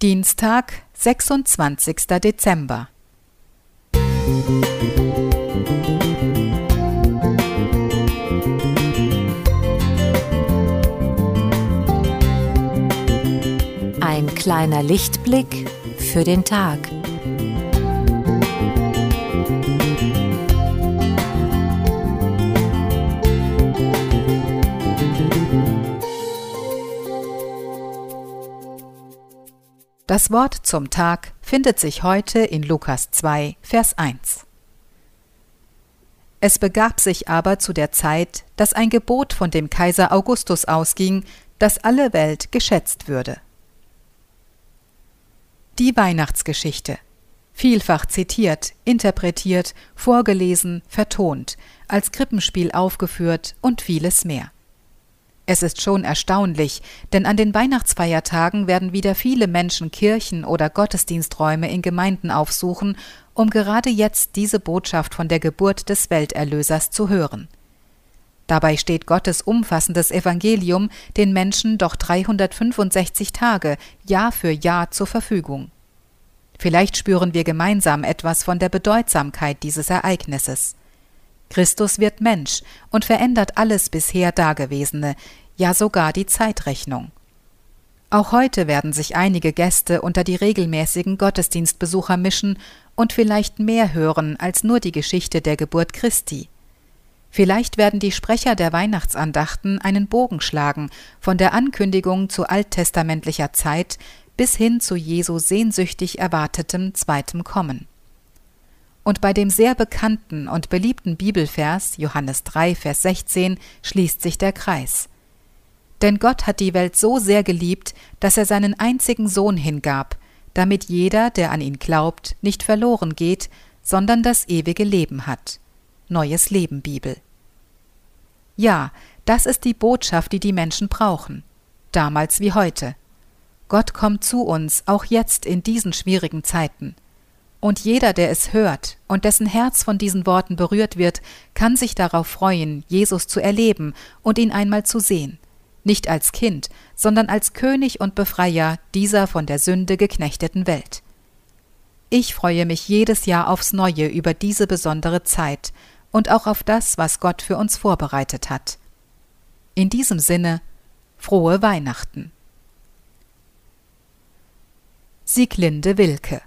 Dienstag, 26. Dezember. Ein kleiner Lichtblick für den Tag. Das Wort zum Tag findet sich heute in Lukas 2, Vers 1. Es begab sich aber zu der Zeit, dass ein Gebot von dem Kaiser Augustus ausging, dass alle Welt geschätzt würde. Die Weihnachtsgeschichte. Vielfach zitiert, interpretiert, vorgelesen, vertont, als Krippenspiel aufgeführt und vieles mehr. Es ist schon erstaunlich, denn an den Weihnachtsfeiertagen werden wieder viele Menschen Kirchen oder Gottesdiensträume in Gemeinden aufsuchen, um gerade jetzt diese Botschaft von der Geburt des Welterlösers zu hören. Dabei steht Gottes umfassendes Evangelium den Menschen doch 365 Tage Jahr für Jahr zur Verfügung. Vielleicht spüren wir gemeinsam etwas von der Bedeutsamkeit dieses Ereignisses. Christus wird Mensch und verändert alles bisher Dagewesene, ja sogar die Zeitrechnung. Auch heute werden sich einige Gäste unter die regelmäßigen Gottesdienstbesucher mischen und vielleicht mehr hören als nur die Geschichte der Geburt Christi. Vielleicht werden die Sprecher der Weihnachtsandachten einen Bogen schlagen von der Ankündigung zu alttestamentlicher Zeit bis hin zu Jesu sehnsüchtig erwartetem zweitem Kommen. Und bei dem sehr bekannten und beliebten Bibelvers Johannes 3, Vers 16 schließt sich der Kreis. Denn Gott hat die Welt so sehr geliebt, dass er seinen einzigen Sohn hingab, damit jeder, der an ihn glaubt, nicht verloren geht, sondern das ewige Leben hat. Neues Leben Bibel. Ja, das ist die Botschaft, die die Menschen brauchen, damals wie heute. Gott kommt zu uns, auch jetzt in diesen schwierigen Zeiten. Und jeder, der es hört und dessen Herz von diesen Worten berührt wird, kann sich darauf freuen, Jesus zu erleben und ihn einmal zu sehen. Nicht als Kind, sondern als König und Befreier dieser von der Sünde geknechteten Welt. Ich freue mich jedes Jahr aufs Neue über diese besondere Zeit und auch auf das, was Gott für uns vorbereitet hat. In diesem Sinne, frohe Weihnachten. Sieglinde Wilke